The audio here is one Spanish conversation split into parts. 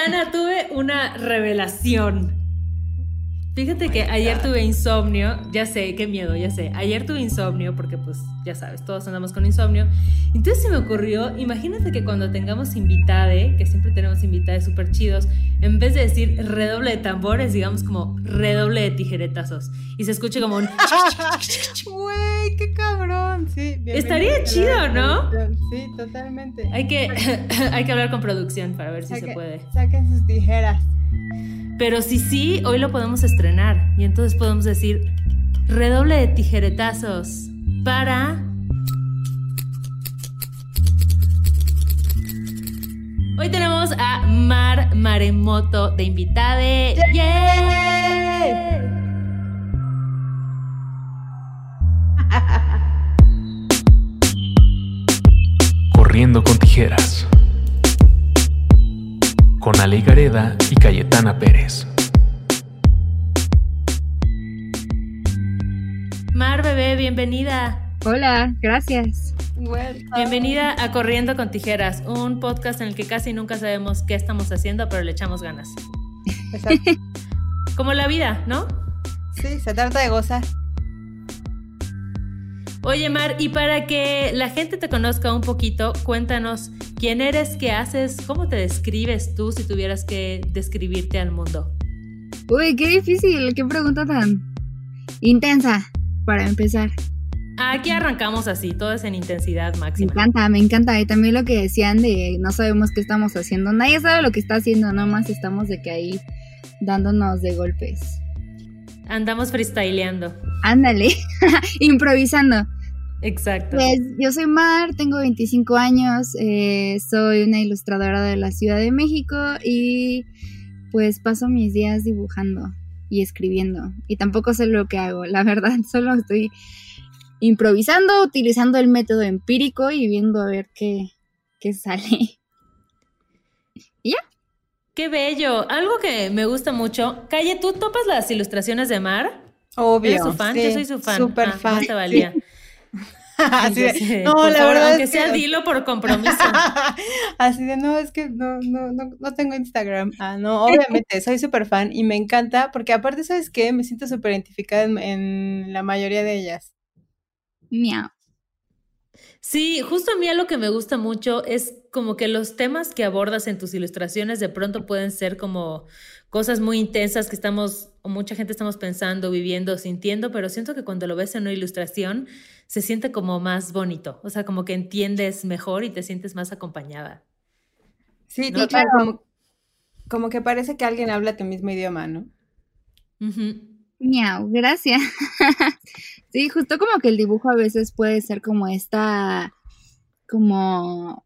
Cayetana, tuve una revelación. Fíjate que ayer tuve insomnio, ya sé, qué miedo, ya sé. Ayer tuve insomnio porque pues ya sabes, todos andamos con insomnio. Entonces se me ocurrió, imagínate que cuando tengamos invitade, que siempre tenemos invitades súper chidos, en vez de decir redoble de tambores, digamos como redoble de tijeretazos. Y se escuche como un... Güey, qué cabrón, sí. Estaría chido, ¿no? Sí, totalmente. Hay que, hay que hablar con producción para ver si se puede. Saquen sus tijeras. Pero si sí, hoy lo podemos estrenar y entonces podemos decir redoble de tijeretazos para... Hoy tenemos a Mar Maremoto de invitade. ¡Yeah! Corriendo con tijeras con Ale Gareda y Cayetana Pérez. Mar, bebé, bienvenida. Hola, gracias. Bienvenida a Corriendo con Tijeras, un podcast en el que casi nunca sabemos qué estamos haciendo, pero le echamos ganas. Exacto. Como la vida, ¿no? Sí, se trata de gozar. Oye, Mar, y para que la gente te conozca un poquito, cuéntanos quién eres, qué haces, cómo te describes tú si tuvieras que describirte al mundo. Uy, qué difícil, qué pregunta tan intensa para empezar. Aquí arrancamos así, todo es en intensidad máxima. Me encanta, me encanta. Y también lo que decían de no sabemos qué estamos haciendo. Nadie sabe lo que está haciendo, nomás estamos de que ahí dándonos de golpes. Andamos freestyleando. Ándale, improvisando. Exacto. Pues yo soy Mar, tengo 25 años, eh, soy una ilustradora de la Ciudad de México y pues paso mis días dibujando y escribiendo. Y tampoco sé lo que hago, la verdad, solo estoy improvisando, utilizando el método empírico y viendo a ver qué, qué sale. Qué bello. Algo que me gusta mucho. Calle, ¿tú topas las ilustraciones de Mar? Obvio. ¿Eres su fan? Yo soy su fan. Súper ah, fan. te valía. Así de, no, la verdad aunque sea dilo por compromiso. Así de, no, es que no, no, no, no tengo Instagram. Ah, no, obviamente, soy súper fan y me encanta porque aparte, ¿sabes qué? Me siento súper identificada en, en, la mayoría de ellas. Miau. Sí, justo a mí lo que me gusta mucho es como que los temas que abordas en tus ilustraciones de pronto pueden ser como cosas muy intensas que estamos, o mucha gente estamos pensando, viviendo, sintiendo, pero siento que cuando lo ves en una ilustración se siente como más bonito, o sea, como que entiendes mejor y te sientes más acompañada. Sí, claro. Como, que parece que alguien habla tu mismo idioma, ¿no? Miau, gracias. sí, justo como que el dibujo a veces puede ser como esta, como,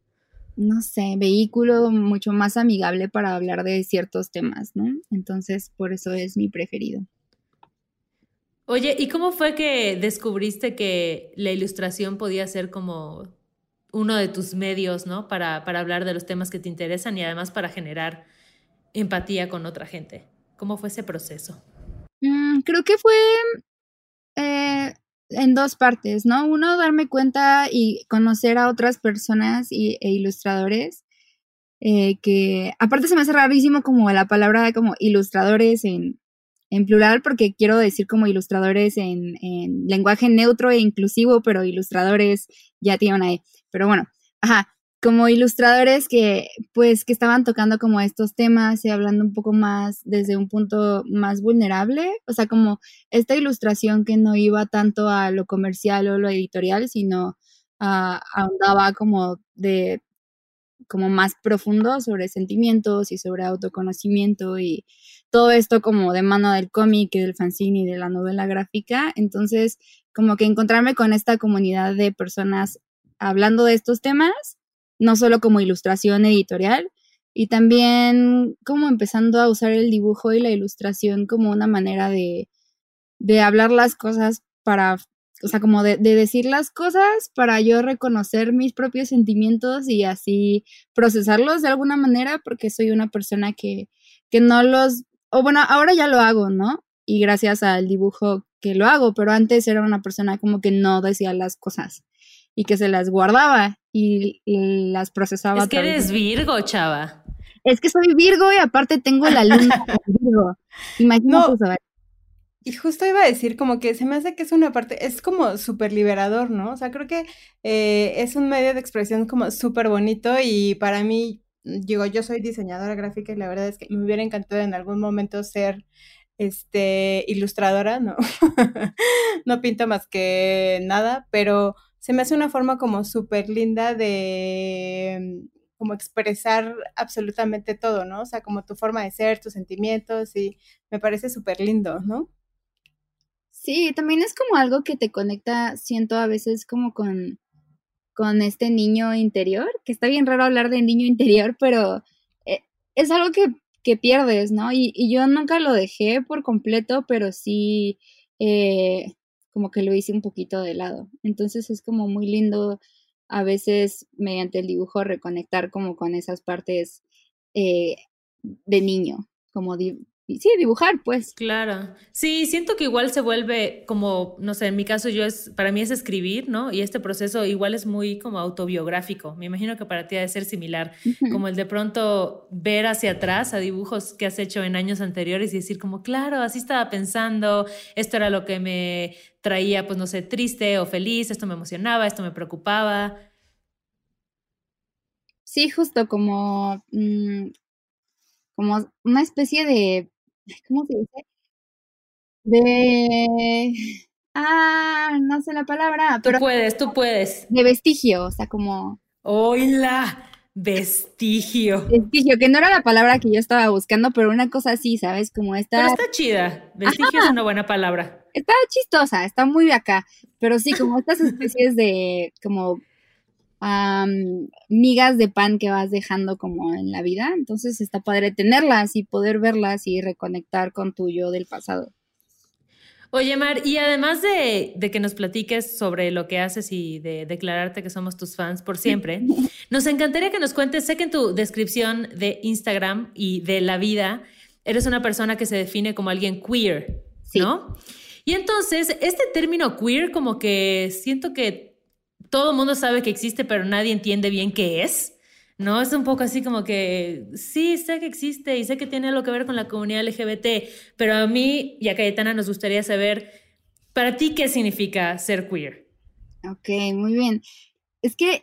no sé, vehículo mucho más amigable para hablar de ciertos temas, ¿no? Entonces, por eso es mi preferido. Oye, ¿y cómo fue que descubriste que la ilustración podía ser como uno de tus medios, ¿no? Para, para hablar de los temas que te interesan y además para generar empatía con otra gente. ¿Cómo fue ese proceso? Mm, creo que fue eh, en dos partes, ¿no? Uno, darme cuenta y conocer a otras personas y, e ilustradores, eh, que aparte se me hace rarísimo como la palabra como ilustradores en, en plural, porque quiero decir como ilustradores en, en, lenguaje neutro e inclusivo, pero ilustradores ya tienen una E. Pero bueno, ajá, como ilustradores que pues que estaban tocando como estos temas y hablando un poco más desde un punto más vulnerable, o sea, como esta ilustración que no iba tanto a lo comercial o lo editorial, sino uh, ahondaba como de como más profundo sobre sentimientos y sobre autoconocimiento y todo esto como de mano del cómic y del fanzine y de la novela gráfica. Entonces, como que encontrarme con esta comunidad de personas hablando de estos temas no solo como ilustración editorial, y también como empezando a usar el dibujo y la ilustración como una manera de, de hablar las cosas para, o sea, como de, de, decir las cosas para yo reconocer mis propios sentimientos y así procesarlos de alguna manera, porque soy una persona que, que no los, o bueno, ahora ya lo hago, ¿no? Y gracias al dibujo que lo hago, pero antes era una persona como que no decía las cosas y que se las guardaba y, las procesaba. Es que eres Virgo, chava. Es que soy Virgo y aparte tengo la luna Virgo. Imagínate No. eso. Y justo iba a decir como que se me hace que es una parte, es como súper liberador, ¿no? O sea, creo que eh, es un medio de expresión como súper bonito y para mí, digo, yo soy diseñadora gráfica y la verdad es que me hubiera encantado en algún momento ser, este, ilustradora, ¿no? No pinto más que nada, pero se me hace una forma como súper linda de mm, como expresar absolutamente todo, ¿no? O sea, como tu forma de ser, tus sentimientos y me parece súper lindo, ¿no? Sí, también es como algo que te conecta, siento a veces como con, con este niño interior, que está bien raro hablar de niño interior, pero eh, es algo que, que pierdes, ¿no? Y, y yo nunca lo dejé por completo, pero sí eh, como que lo hice un poquito de lado. Entonces es como muy lindo a veces mediante el dibujo reconectar como con esas partes eh, de niño, como sí, dibujar, pues. Claro. Sí, siento que igual se vuelve como, no sé, en mi caso yo es, para mí es escribir, ¿no? Y este proceso igual es muy como autobiográfico. Me imagino que para ti ha de ser similar, como el de pronto ver hacia atrás a dibujos que has hecho en años anteriores y decir como, claro, así estaba pensando, esto era lo que me traía, pues no sé, triste o feliz, esto me emocionaba, esto me preocupaba. Sí, justo como, mm, como una especie de, ¿cómo se dice? De, ah, no sé la palabra, Tú pero puedes, tú puedes. de vestigio, o sea, como ¡Hola! Vestigio. vestigio, que no era la palabra que yo estaba buscando, pero una cosa así, ¿sabes? Como Pero esta, está chida. Vestigio es una buena palabra. está chistosa, está muy de acá, pero sí, como estas especies de, como, migas de pan que vas dejando como en la vida, entonces está padre tenerlas y poder verlas y reconectar con tu yo del pasado. Oye, Mar, y además de, de que nos platiques sobre lo que haces y de declararte que somos tus fans por siempre, nos encantaría que nos cuentes, sé que en tu descripción de Instagram y de la vida, eres una persona que se define como alguien queer, Sí. ¿no? Y entonces, este término queer como que siento que todo el mundo sabe que existe, pero nadie entiende bien qué es. ¿no? Es un poco así como que sí, sé que existe y sé que tiene algo que ver con la comunidad LGBT, pero a mí y a Cayetana nos gustaría saber, para ti, ¿qué significa ser queer? Ok, muy bien. Es que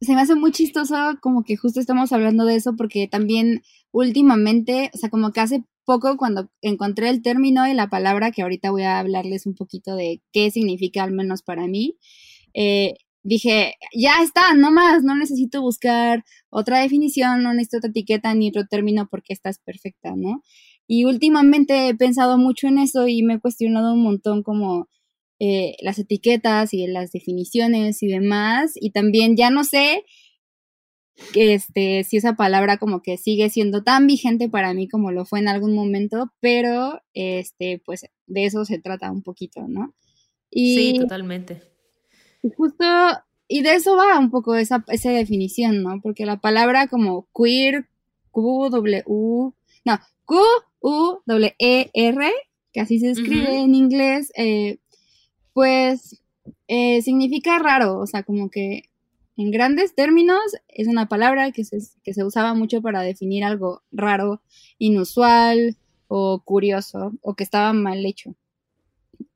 se me hace muy chistoso como que justo estamos hablando de eso porque también últimamente, o sea, como que hace poco cuando encontré el término y la palabra, que ahorita voy a hablarles un poquito de qué significa al menos para mí, eh, dije, ya está, no más, no necesito buscar otra definición, no necesito otra etiqueta ni otro término porque esta es perfecta, ¿no? Y últimamente he pensado mucho en eso y me he cuestionado un montón como eh, las etiquetas y las definiciones y demás. Y también ya no sé que este, si esa palabra como que sigue siendo tan vigente para mí como lo fue en algún momento, pero este, pues de eso se trata un poquito, ¿no? Y, Sí, totalmente. Y justo, y de eso va un poco esa, esa definición, ¿no? Porque la palabra como queer, Q, W, no, Q, U, W, E, R, que así se escribe en inglés, eh, pues eh, significa raro, o sea, como que en grandes términos es una palabra que se, que se usaba mucho para definir algo raro, inusual o curioso o que estaba mal hecho.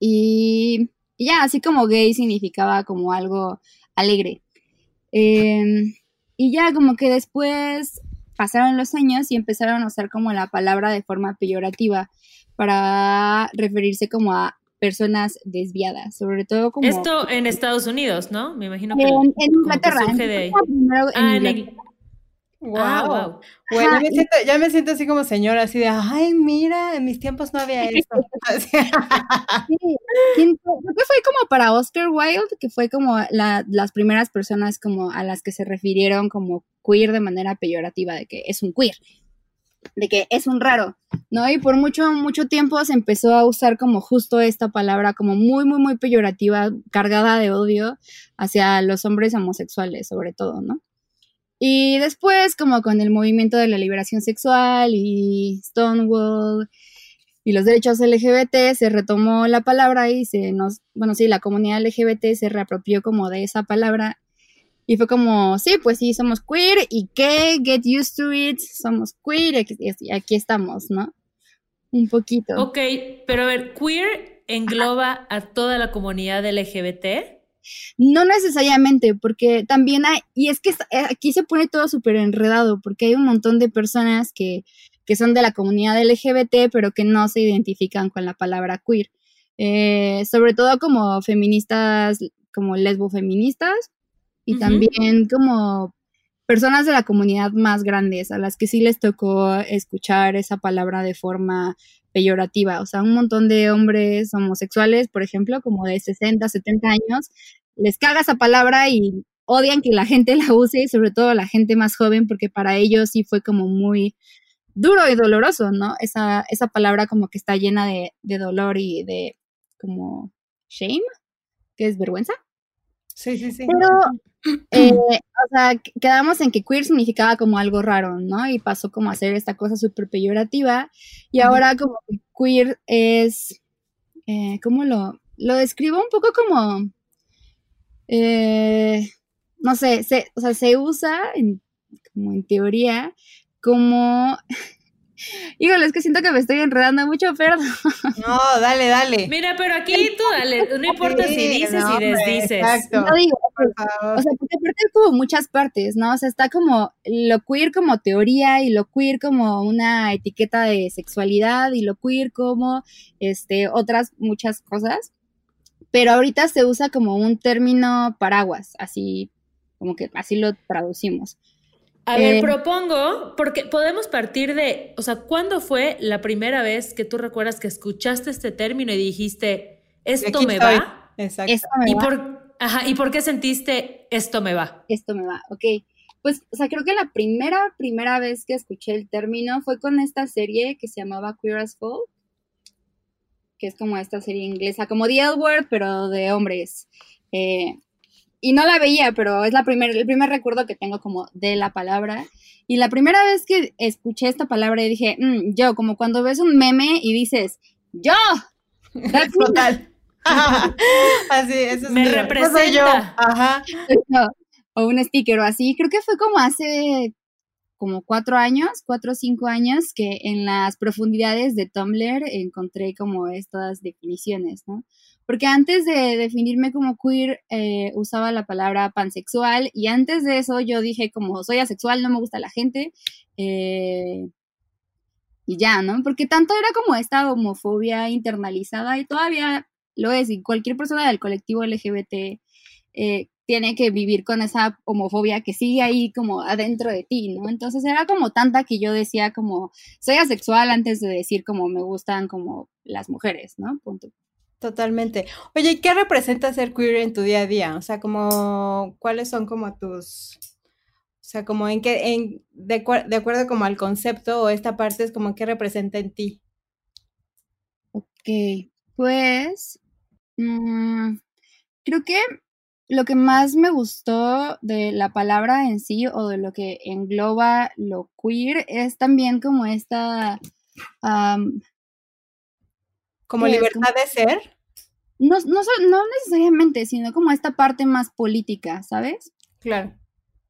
Y, y ya, así como gay significaba como algo alegre. Em, y ya como que después pasaron los años y empezaron a usar como la palabra de forma peyorativa para referirse como a personas desviadas, sobre todo como Esto en Estados Unidos, ¿no? Me imagino que, en, en que Inglaterra. surge de ahí. empezó primero en Ah, en Inglaterra. Wow. Ah, wow. Güey, ya, me siento, ya me siento así como señora, así de, ay, mira, en mis tiempos no había esto. Sí, ¿quién fue? Creo que fue como para Oscar Wilde, que fue como la- las primeras personas como a las que se refirieron como queer de manera peyorativa, de que es un queer, de que es un raro, ¿no? Y por mucho, mucho tiempo se empezó a usar como justo esta palabra como muy, muy, muy peyorativa, cargada de odio hacia los hombres homosexuales, sobre todo, ¿no? Y después, como con el movimiento de la liberación sexual y Stonewall y los derechos LGBT, se retomó la palabra y se nos, bueno, sí, la comunidad LGBT se reapropió como de esa palabra Y fue como, sí, pues sí, somos queer, ¿y qué? Get used to it, somos queer, y aquí estamos, ¿no? Un poquito. Ok, pero a ver, queer engloba a toda la comunidad LGBT. No necesariamente, porque también hay, y es que eh, aquí se pone todo súper enredado, porque hay un montón de personas que, que, son de la comunidad LGBT, pero que no se identifican con la palabra queer. Eh, sobre todo como feministas, como lesbofeministas, y también como personas de la comunidad más grandes, a las que sí les tocó escuchar esa palabra de forma peyorativa. O sea, un montón de hombres homosexuales, por ejemplo, como de 60, 70 años, les caga esa palabra y odian que la gente la use, y sobre todo la gente más joven, porque para ellos sí fue como muy duro y doloroso, ¿no? Esa, esa palabra como que está llena de, de dolor y de como shame, que es vergüenza. Sí, sí, sí. Pero, eh, o sea, quedamos en que queer significaba como algo raro, ¿no? Y pasó como a ser esta cosa súper peyorativa. Y ahora como que queer es, eh, ¿cómo lo, lo describo? Un poco como, eh, no sé, se, o sea, se usa en, como en teoría como Híjole, es que siento que me estoy enredando mucho, perdón. No, dale, dale. Mira, pero aquí tú dale, no importa si dices y desdices. Exacto. No digo, por favor. O sea, porque aparte hay como muchas partes, ¿no? O sea, está como lo queer como teoría y lo queer como una etiqueta de sexualidad y lo queer como este otras muchas cosas. Pero ahorita se usa como un término paraguas, así como que así lo traducimos. A ver, eh, propongo, porque podemos partir de, o sea, ¿cuándo fue la primera vez que tú recuerdas que escuchaste este término y dijiste, esto me va? Exacto. Esto me ¿Y, va. Por, ajá, ¿Y por qué sentiste esto me va? Esto me va, ok. Pues, o sea, creo que la primera, primera vez que escuché el término fue con esta serie que se llamaba Queer as Folk, que es como esta serie inglesa, como The L Word, pero de hombres. Eh, y no la veía, pero es la primer, el primer recuerdo que tengo como de la palabra. Y la primera vez que escuché esta palabra y dije, mm, yo, como cuando ves un meme y dices, yo. Total. así, eso es Me mío. representa. Soy yo. Ajá. o un sticker o así. Creo que fue como hace como cuatro años, cuatro o cinco años, que en las profundidades de Tumblr encontré como estas definiciones, ¿no? Porque antes de definirme como queer eh, usaba la palabra pansexual y antes de eso yo dije como soy asexual, no me gusta la gente eh, y ya, ¿no? Porque tanto era como esta homofobia internalizada y todavía lo es y cualquier persona del colectivo LGBT eh, tiene que vivir con esa homofobia que sigue ahí como adentro de ti, ¿no? Entonces era como tanta que yo decía como soy asexual antes de decir como me gustan como las mujeres, ¿no? Punto. Totalmente. Oye, ¿y qué representa ser queer en tu día a día? O sea, como, ¿cuáles son como tus, o sea, como en qué, en, de, de acuerdo como al concepto o esta parte es como qué representa en ti? Ok, pues mm, creo que lo que más me gustó de la palabra en sí o de lo que engloba lo queer es también como esta, Como libertad de ser. no, no, no necesariamente, sino como esta parte más política, ¿sabes? Claro.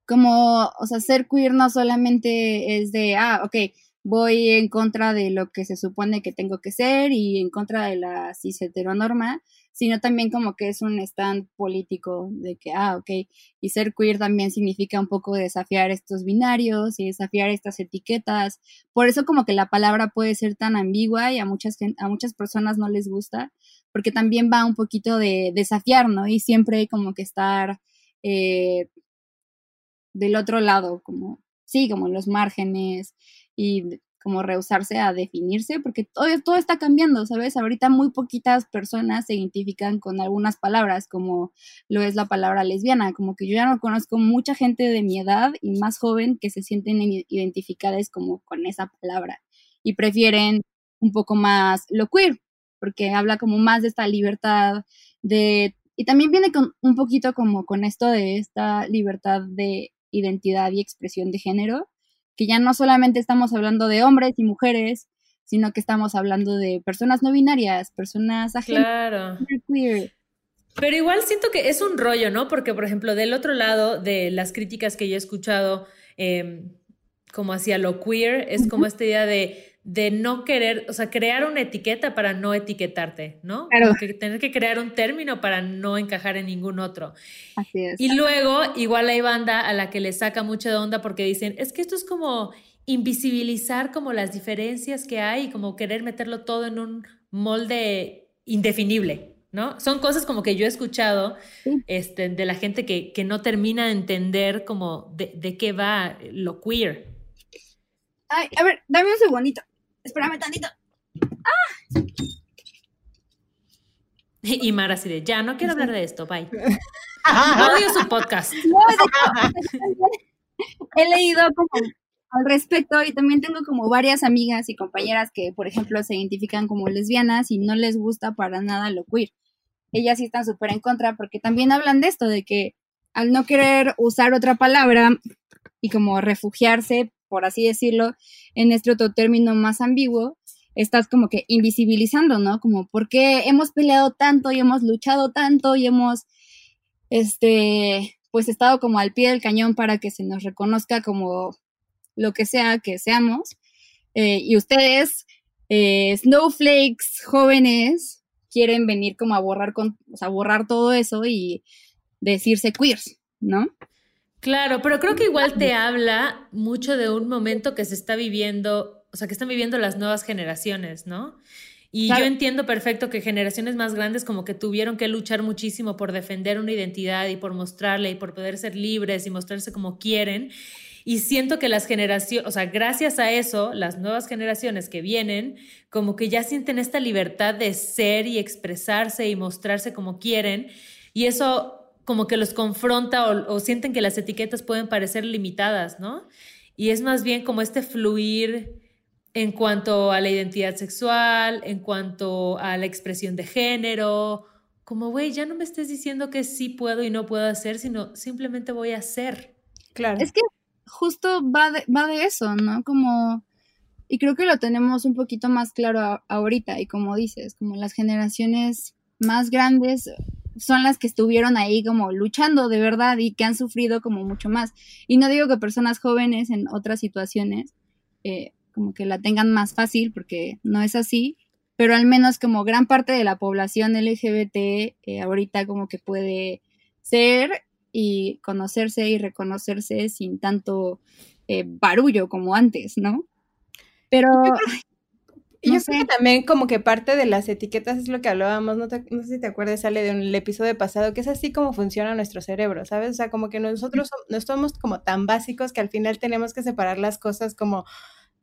como, o sea, ser queer no solamente es de, ah, ok, voy en contra de lo que se supone que tengo que ser y en contra de la cis heteronorma, sino también como que es un stand político de que, ah, ok, y ser queer también significa un poco desafiar estos binarios y desafiar estas etiquetas. Por eso como que la palabra puede ser tan ambigua y a muchas, a muchas personas no les gusta, porque también va un poquito de desafiar, ¿no? Y siempre como que estar... eh, del otro lado, como, sí, como los márgenes y como rehusarse a definirse, porque todo, todo está cambiando, ¿sabes? Ahorita muy poquitas personas se identifican con algunas palabras, como lo es la palabra lesbiana, como que yo ya no conozco mucha gente de mi edad y más joven que se sienten identificadas como con esa palabra y prefieren un poco más lo queer, porque habla como más de esta libertad de y también viene con un poquito como con esto de esta libertad de identidad y expresión de género, que ya no solamente estamos hablando de hombres y mujeres, sino que estamos hablando de personas no binarias, personas ajenas, Claro. queer. Pero igual siento que es un rollo, ¿no? Porque, por ejemplo, del otro lado de las críticas que yo he escuchado, eh, como hacia lo queer, es como esta idea de de no querer, o sea, crear una etiqueta para no etiquetarte, ¿no? Claro. que tener que crear un término para no encajar en ningún otro. Así es. Y luego, igual hay banda a la que le saca mucha de onda porque dicen, es que esto es como invisibilizar como las diferencias que hay, como querer meterlo todo en un molde indefinible, ¿no? Son cosas como que yo he escuchado Sí. este, de la gente que, que no termina de entender como de, de qué va lo queer. Ay, a ver, dame un segundito. Espérame tantito. Y Mara así de, ya, no quiero hablar de esto, bye. Odio su podcast. No, de hecho, he leído como al respecto y también tengo como varias amigas y compañeras que, por ejemplo, se identifican como lesbianas y no les gusta para nada lo queer. Ellas sí están súper en contra porque también hablan de esto, de que al no querer usar otra palabra y como refugiarse, por así decirlo, en este otro término más ambiguo, estás como que invisibilizando, ¿no? Como porque hemos peleado tanto y hemos luchado tanto y hemos, este, pues estado como al pie del cañón para que se nos reconozca como lo que sea que seamos. Eh, y ustedes, eh, snowflakes jóvenes, quieren venir como a borrar, con, borrar todo eso y decirse queers, ¿no? Claro, pero creo que igual te habla mucho de un momento que se está viviendo, o sea, que están viviendo las nuevas generaciones, ¿no? Y Claro. yo entiendo perfecto que generaciones más grandes como que tuvieron que luchar muchísimo por defender una identidad y por mostrarle y por poder ser libres y mostrarse como quieren. Y siento que las generaciones, o sea, gracias a eso, las nuevas generaciones que vienen, como que ya sienten esta libertad de ser y expresarse y mostrarse como quieren. Y eso como que los confronta o, o sienten que las etiquetas pueden parecer limitadas, ¿no? Y es más bien como este fluir en cuanto a la identidad sexual, en cuanto a la expresión de género, como, güey, ya no me estés diciendo que sí puedo y no puedo hacer, sino simplemente voy a hacer. Claro. Es que justo va de, va de eso, ¿no? Como, y creo que lo tenemos un poquito más claro a- ahorita, y como dices, como las generaciones más grandes son las que estuvieron ahí como luchando de verdad y que han sufrido como mucho más. Y no digo que personas jóvenes en otras situaciones eh, como que la tengan más fácil, porque no es así, pero al menos como gran parte de la población LGBT eh, ahorita como que puede ser y conocerse y reconocerse sin tanto eh, barullo como antes, ¿no? Pero Y no yo creo que también como que parte de las etiquetas es lo que hablábamos, no, te- no sé si te acuerdas, sale de un el episodio pasado, que es así como funciona nuestro cerebro, ¿sabes? O sea, como que nosotros som- no somos como tan básicos que al final tenemos que separar las cosas como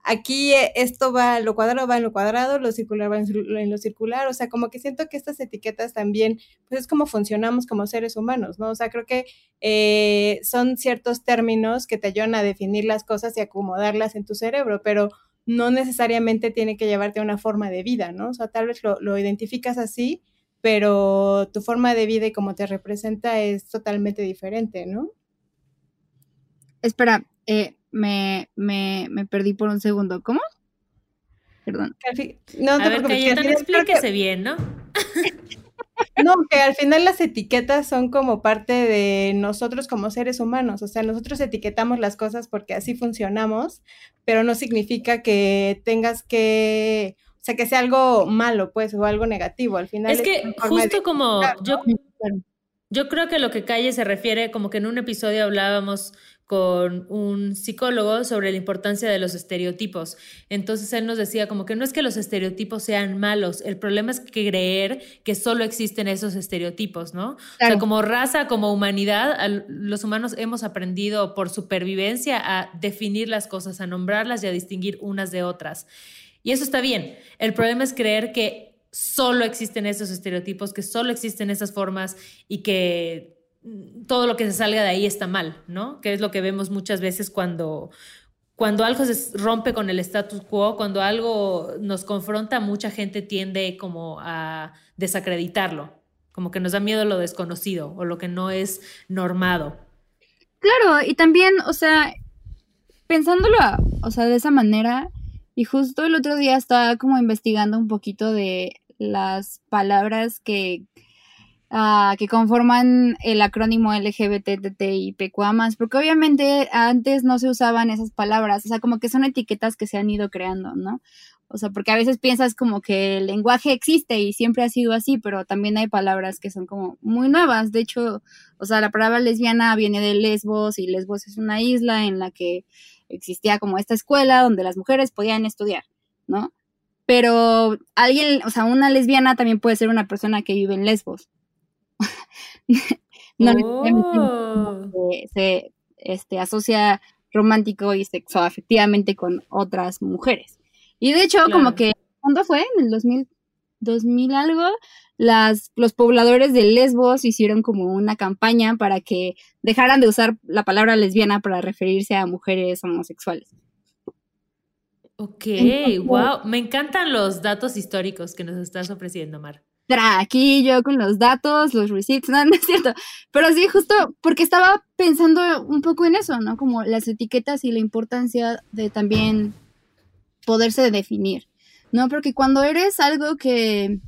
aquí eh, esto va, lo cuadrado va en lo cuadrado, lo circular va en lo circular, o sea, como que siento que estas etiquetas también, pues es como funcionamos como seres humanos, ¿no? O sea, creo que eh, son ciertos términos que te ayudan a definir las cosas y acomodarlas en tu cerebro, pero no necesariamente tiene que llevarte a una forma de vida, ¿no? O sea, tal vez lo, lo identificas así, pero tu forma de vida y cómo te representa es totalmente diferente, ¿no? espera, eh, me, me, me perdí por un segundo. ¿Cómo? Perdón. Que no A te ver, que creo que- explíquese bien, ¿no? No, que al final las etiquetas son como parte de nosotros como seres humanos, o sea, nosotros etiquetamos las cosas porque así funcionamos, pero no significa que tengas que, o sea, que sea algo malo, pues, o algo negativo, al final Es que de justo como yo, yo creo que lo que Calle se refiere, como que en un episodio hablábamos con un psicólogo sobre la importancia de los estereotipos. Entonces él nos decía como que no es que los estereotipos sean malos, el problema es creer que solo existen esos estereotipos, ¿no? O sea, como raza, como humanidad, los humanos hemos aprendido por supervivencia a definir las cosas, a nombrarlas y a distinguir unas de otras. Y eso está bien. El problema es creer que solo existen esos estereotipos, que solo existen esas formas y que todo lo que se salga de ahí está mal, ¿no? Que es lo que vemos muchas veces cuando, cuando algo se rompe con el status quo, cuando algo nos confronta, mucha gente tiende como a desacreditarlo, como que nos da miedo lo desconocido o lo que no es normado. Claro, y también, o sea, pensándolo, o sea, de esa manera, y justo el otro día estaba como investigando un poquito de las palabras que ah, que conforman el acrónimo LGBTTIPQA+, porque obviamente antes no se usaban esas palabras, o sea, como que son etiquetas que se han ido creando, ¿no? O sea, porque a veces piensas como que el lenguaje existe y siempre ha sido así, pero también hay palabras que son como muy nuevas. De hecho, o sea, la palabra lesbiana viene de Lesbos y Lesbos es una isla en la que existía como esta escuela donde las mujeres podían estudiar, ¿no? Pero alguien, o sea, una lesbiana también puede ser una persona que vive en Lesbos. no Oh. se, este, asocia romántico y sexoafectivamente con otras mujeres. Y de hecho, Claro. como que, ¿cuándo fue? En el 2000, 2000 algo, las, los pobladores de Lesbos hicieron como una campaña para que dejaran de usar la palabra lesbiana para referirse a mujeres homosexuales. Ok, Entonces- wow. Me encantan los datos históricos que nos estás ofreciendo, Mar. Tra, aquí yo con los datos, los receipts, no, no es cierto. Pero sí, justo porque estaba pensando un poco en eso, ¿no? Como las etiquetas y la importancia de también poderse definir, ¿no? Porque cuando eres algo que,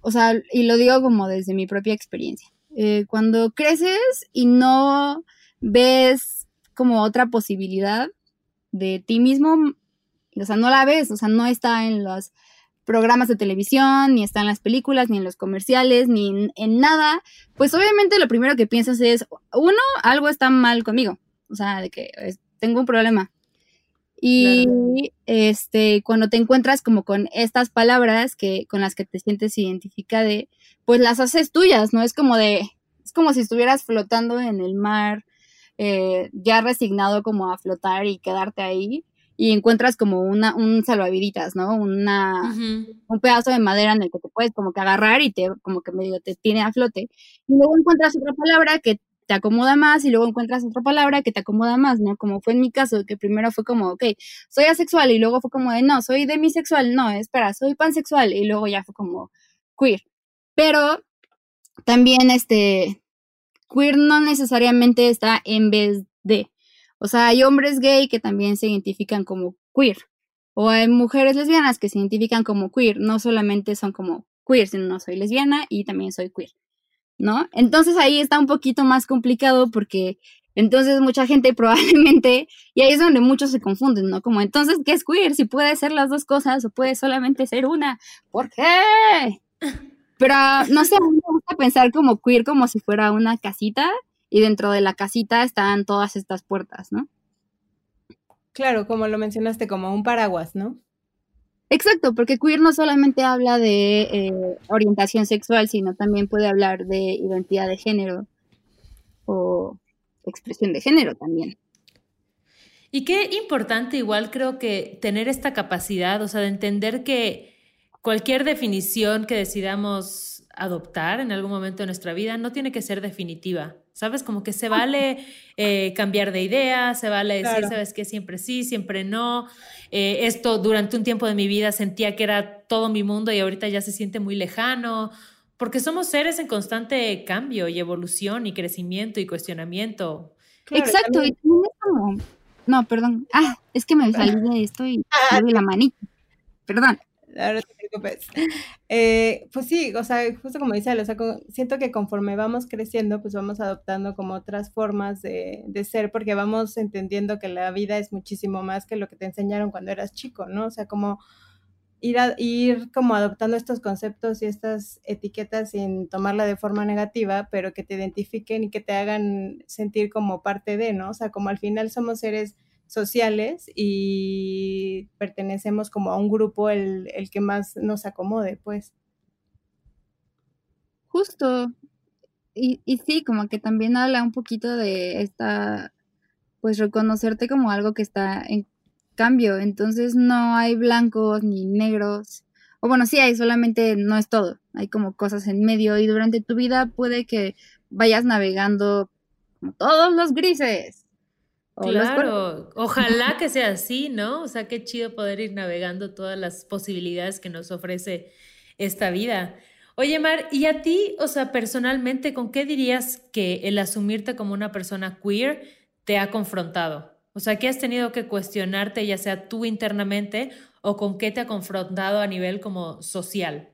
o sea, y lo digo como desde mi propia experiencia, eh, cuando creces y no ves como otra posibilidad de ti mismo, o sea, no la ves, o sea, no está en los programas de televisión, ni está en las películas, ni en los comerciales, ni en, en nada, pues obviamente lo primero que piensas es, uno, algo está mal conmigo, o sea, de que es- tengo un problema. Y este, cuando te encuentras como con estas palabras que, con las que te sientes identificada, pues las haces tuyas, ¿no? Es como de, es como si estuvieras flotando en el mar, eh, ya resignado como a flotar y quedarte ahí, y encuentras como una, un salvaviditas, ¿no? Una, un pedazo de madera en el que te puedes como que agarrar y te como que medio te tiene a flote. Y luego encuentras otra palabra que te acomoda más y luego encuentras otra palabra que te acomoda más, ¿no? Como fue en mi caso, que primero fue como, ok, soy asexual y luego fue como de, no, soy demisexual, no, espera, soy pansexual y luego ya fue como queer. Pero también este, queer no necesariamente está en vez de. O sea, hay hombres gay que también se identifican como queer. O hay mujeres lesbianas que se identifican como queer. No solamente son como queer, sino no soy lesbiana y también soy queer. ¿No? Entonces ahí está un poquito más complicado porque entonces mucha gente probablemente, y ahí es donde muchos se confunden, ¿no? Como entonces, ¿qué es queer? Si puede ser las dos cosas o puede solamente ser una. ¿Por qué? Pero no sé, a mí me gusta pensar como queer como si fuera una casita y dentro de la casita están todas estas puertas, ¿no? Claro, como lo mencionaste, como un paraguas, ¿no? Exacto, porque queer no solamente habla de eh, orientación sexual, sino también puede hablar de identidad de género o expresión de género también. Y qué importante igual creo que tener esta capacidad, o sea, de entender que cualquier definición que decidamos adoptar en algún momento de nuestra vida no tiene que ser definitiva, ¿sabes? Como que se vale eh, cambiar de idea, se vale decir, Claro. ¿sabes qué? Siempre sí, siempre no. Eh, esto durante un tiempo de mi vida sentía que era todo mi mundo y ahorita ya se siente muy lejano, porque somos seres en constante cambio y evolución y crecimiento y cuestionamiento. Claro, Exacto, y también es como... No, perdón. Ah, es que me salí de esto y Ah, me doy la manita. Perdón. No te preocupes. Eh, pues sí, o sea, justo como dice o sea, siento que conforme vamos creciendo, pues vamos adoptando como otras formas de, de ser, porque vamos entendiendo que la vida es muchísimo más que lo que te enseñaron cuando eras chico, ¿no? O sea, como ir, a- ir como adoptando estos conceptos y estas etiquetas sin tomarla de forma negativa, pero que te identifiquen y que te hagan sentir como parte de, ¿no? O sea, como al final somos seres sociales y pertenecemos como a un grupo el, el que más nos acomode, pues. Justo. Y, y sí, como que también habla un poquito de esta, pues reconocerte como algo que está en cambio. Entonces no hay blancos ni negros. O bueno, sí hay, solamente no es todo. Hay como cosas en medio y durante tu vida puede que vayas navegando como todos los grises. Claro, ojalá que sea así, ¿no? O sea, qué chido poder ir navegando todas las posibilidades que nos ofrece esta vida. Oye, Mar, ¿y a ti, o sea, personalmente, con qué dirías que el asumirte como una persona queer te ha confrontado? O sea, ¿qué has tenido que cuestionarte, ya sea tú internamente o con qué te ha confrontado a nivel como social?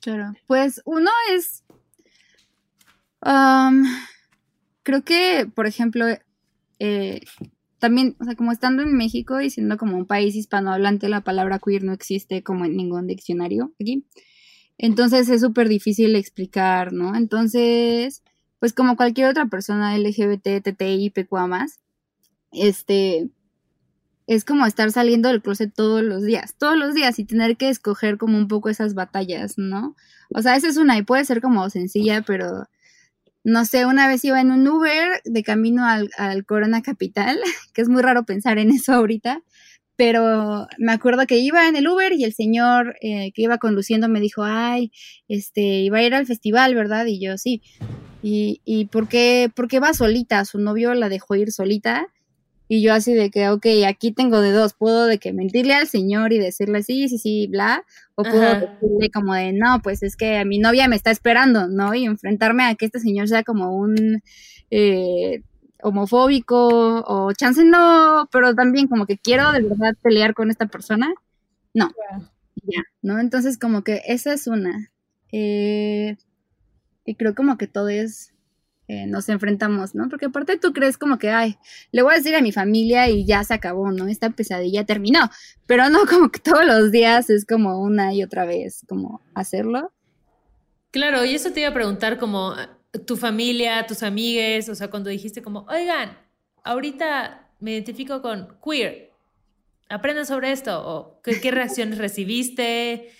Claro. Pues uno es Um, creo que, por ejemplo, eh, también, o sea, como estando en México y siendo como un país hispanohablante, la palabra queer no existe como en ningún diccionario aquí. Entonces es súper difícil explicar, ¿no? Entonces, pues como cualquier otra persona LGBT, TTI, PQA más, este, es como estar saliendo del closet todos los días, todos los días y tener que escoger como un poco esas batallas, ¿no? O sea, esa es una y puede ser como sencilla, pero no sé, una vez iba en un Uber de camino al, al Corona Capital, que es muy raro pensar en eso ahorita, pero me acuerdo que iba en el Uber y el señor eh, que iba conduciendo me dijo, ay, este, iba a ir al festival, ¿verdad? Y yo, sí. ¿Y, y por, qué, por qué va solita? Su novio la dejó ir solita y yo así de que, ok, aquí tengo de dos, puedo de que mentirle al señor y decirle sí, sí, sí, bla, o puedo decirle como de, no, pues es que mi novia me está esperando, ¿no? Y enfrentarme a que este señor sea como un eh, homofóbico o chance no, pero también como que quiero de verdad pelear con esta persona, no, ya, ¿no? Entonces como que esa es una. Eh, y creo como que todo es eh, nos enfrentamos, ¿no? Porque aparte tú crees como que, ay, le voy a decir a mi familia y ya se acabó, ¿no? Esta pesadilla terminó, pero no como que todos los días es como una y otra vez como hacerlo. Claro, y eso te iba a preguntar como tu familia, tus amigues, o sea, cuando dijiste como, oigan, ahorita me identifico con queer, aprendan sobre esto, o qué, qué reacciones recibiste,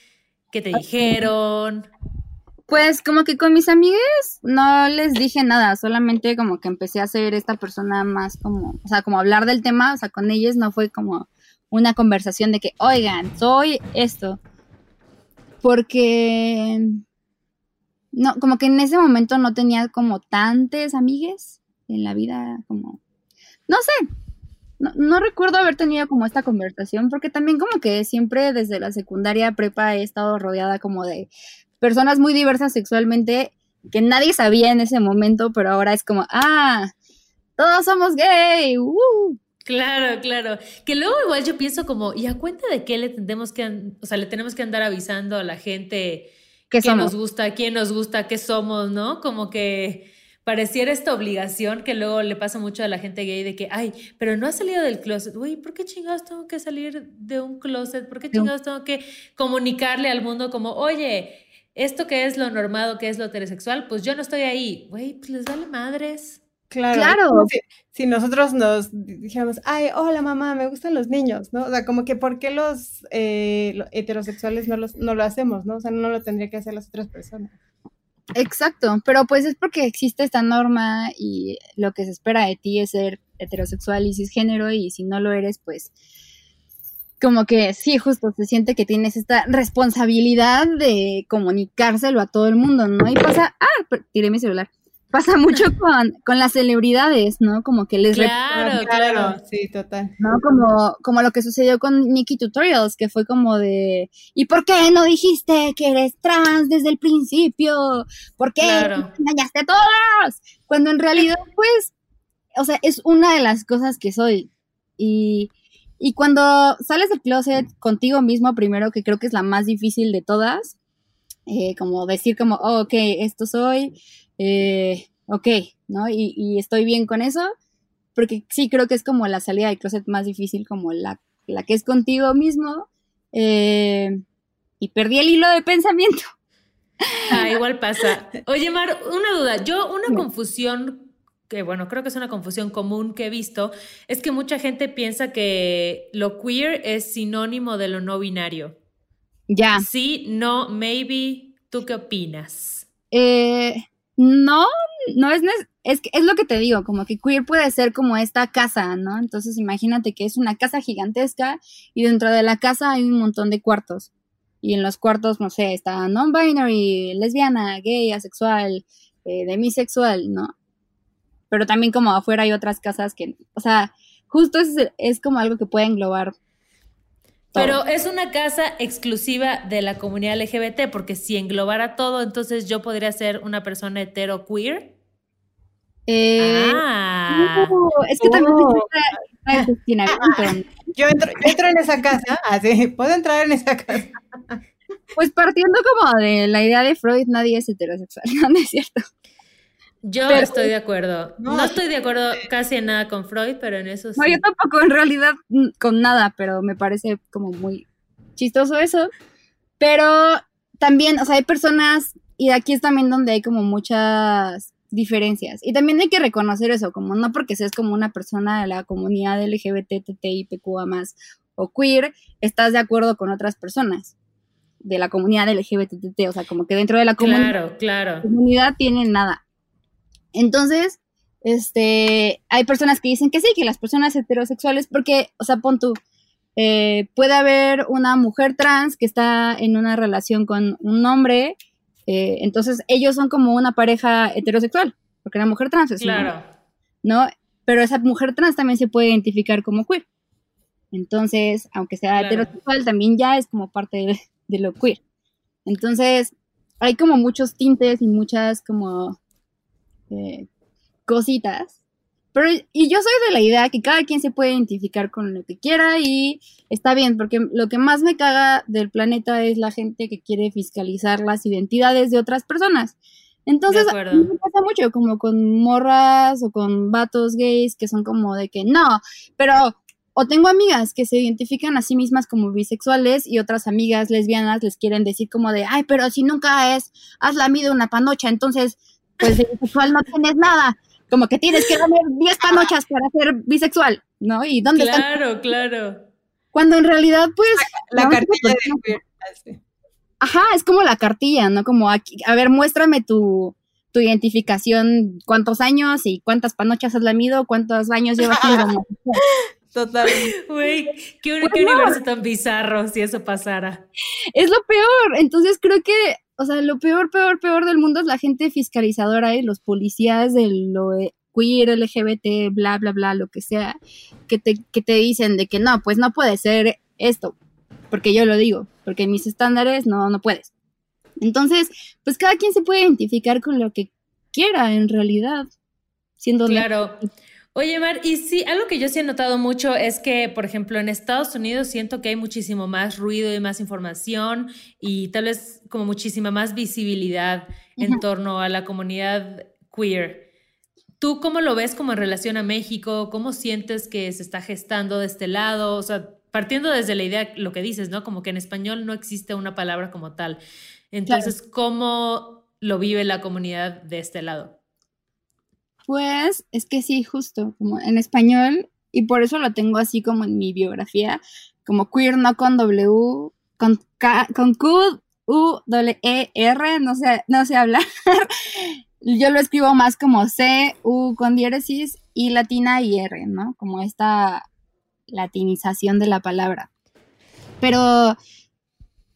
qué te dijeron. Pues como que con mis amigues no les dije nada, solamente como que empecé a ser esta persona más como, o sea, como hablar del tema, o sea, con ellas no fue como una conversación de que, oigan, soy esto. Porque, no, como que en ese momento no tenía como tantas amigues en la vida, como, no sé, no, no, recuerdo haber tenido como esta conversación, porque también como que siempre desde la secundaria prepa he estado rodeada como de personas muy diversas sexualmente que nadie sabía en ese momento, pero ahora es como, ah, todos somos gay. Uh. Claro, claro. Que luego igual yo pienso como, ¿y a cuenta de qué le tenemos que, o sea, le tenemos que andar avisando a la gente qué, nos gusta, quién nos gusta, qué somos, ¿no? Como que pareciera esta obligación que luego le pasa mucho a la gente gay de que, ay, pero no ha salido del closet. Güey, ¿por qué chingados tengo que salir de un closet? ¿Por qué chingados tengo que comunicarle al mundo como, oye, esto que es lo normado, que es lo heterosexual, pues yo no estoy ahí. Güey, pues les vale madres. Claro. claro. Si, nosotros nos dijéramos, ay, hola mamá, me gustan los niños, ¿no? O sea, como que ¿por qué los, eh, heterosexuales no, los, no lo hacemos, ¿no? O sea, no lo tendría que hacer las otras personas. Exacto, pero pues es porque existe esta norma y lo que se espera de ti es ser heterosexual y cisgénero y si no lo eres, pues como que sí, justo se siente que tienes esta responsabilidad de comunicárselo a todo el mundo, ¿no? Y pasa, ah, tiré mi celular. Pasa mucho con, con las celebridades, ¿no? Como que les... Claro, claro, sí, total. ¿No? Como, como lo que sucedió con Nikki Tutorials, que fue como de, ¿y por qué no dijiste que eres trans desde el principio? ¿Por qué engañaste a todos? Cuando en realidad, pues, o sea, es una de las cosas que soy. Y y cuando sales del closet contigo mismo primero, que creo que es la más difícil de todas, eh, como decir como, oh, ok, esto soy, eh, ok, ¿no? Y, y, estoy bien con eso, porque sí creo que es como la salida del closet más difícil, como la, la que es contigo mismo. Eh, y perdí el hilo de pensamiento. Ah, igual pasa. Oye, Mar, una duda. Yo, una confusión que bueno, creo que es una confusión común que he visto, es que mucha gente piensa que lo queer es sinónimo de lo no binario. Ya. Sí, no, maybe. ¿Tú qué opinas? Eh, no, no es, es, es lo que te digo, como que queer puede ser como esta casa, ¿no? Entonces imagínate que es una casa gigantesca y dentro de la casa hay un montón de cuartos. Y en los cuartos, no sé, está non-binary, lesbiana, gay, asexual, eh, demisexual, ¿no? Pero también como afuera hay otras casas que, o sea, justo es, es como algo que puede englobar. Pero es una casa exclusiva de la comunidad LGBT, porque si englobara todo, entonces yo podría ser una persona hetero queer. Eh, ah. es que también cuestionamiento. Yo entro, yo entro en esa casa, así, puedo entrar en esa casa. Pues partiendo como de la idea de Freud, nadie es heterosexual, ¿no es cierto? Yo Pero- estoy de acuerdo. No, No, estoy de acuerdo casi en nada con Freud, pero en eso sí. No, yo tampoco en realidad mm, con nada, pero me parece como muy chistoso eso. Pero también, o sea, hay personas, y aquí es también donde hay como muchas diferencias. Y también hay que reconocer eso, como no porque seas como una persona de la comunidad LGBT, TTI, PQA más o queer, estás de acuerdo con otras personas de la comunidad LGBT, o sea, como que dentro de la comunidad Claro, claro. comunidad tiene nada. Entonces, este, hay personas que dicen que sí, que las personas heterosexuales, porque, o sea, pon tú, eh, puede haber una mujer trans que está en una relación con un hombre, eh, entonces ellos son como una pareja heterosexual, porque la mujer trans es hombre, Claro. ¿no? Pero esa mujer trans también se puede identificar como queer. Entonces, aunque sea Claro. heterosexual, también ya es como parte de, de lo queer. Entonces, hay como muchos tintes y muchas como eh, cositas. Pero, y yo soy de la idea que cada quien se puede identificar con lo que quiera y está bien, porque lo que más me caga del planeta es la gente que quiere fiscalizar las identidades de otras personas. Entonces, me pasa mucho como con morras o con vatos gays que son como de que no, pero o tengo amigas que se identifican a sí mismas como bisexuales y otras amigas lesbianas les quieren decir como de, ay, pero si nunca es, has lamido una panocha, entonces, pues de bisexual no tienes nada. Como que tienes que lamer 10 panochas para ser bisexual, ¿no? ¿Y dónde están? Claro, claro. Cuando en realidad, pues... La única cartilla de así. Ajá, es como la cartilla, ¿no? Como aquí, a ver, muéstrame tu, tu identificación, cuántos años y cuántas panochas has lamido, cuántos años llevas siendo homosexual. Total. Güey, qué, Pues qué no. universo tan bizarro si eso pasara. Es lo peor. Entonces creo que, o sea, lo peor, peor, peor del mundo es la gente fiscalizadora y los policías de lo eh, queer, LGBT, bla, bla, bla, lo que sea, que te, que te dicen de que no, pues no puede ser esto, porque yo lo digo, porque mis estándares no, no puedes. Entonces, pues cada quien se puede identificar con lo que quiera en realidad, siendo Claro. Oye, Mar, y sí, algo que yo sí he notado mucho es que, por ejemplo, en Estados Unidos siento que hay muchísimo más ruido y más información y tal vez como muchísima más visibilidad en torno a la comunidad queer. ¿Tú cómo lo ves como en relación a México? ¿Cómo sientes que se está gestando de este lado? O sea, partiendo desde la idea, lo que dices, ¿no? Como que en español no existe una palabra como tal. Entonces, ¿cómo lo vive la comunidad de este lado? Pues es que sí, justo, como en español, y por eso lo tengo así como en mi biografía, como queer no con W, con, K, con Q, U, W, E, R, no sé, no sé hablar. Yo lo escribo más como C, U con diéresis y latina y R, ¿no? Como esta latinización de la palabra. Pero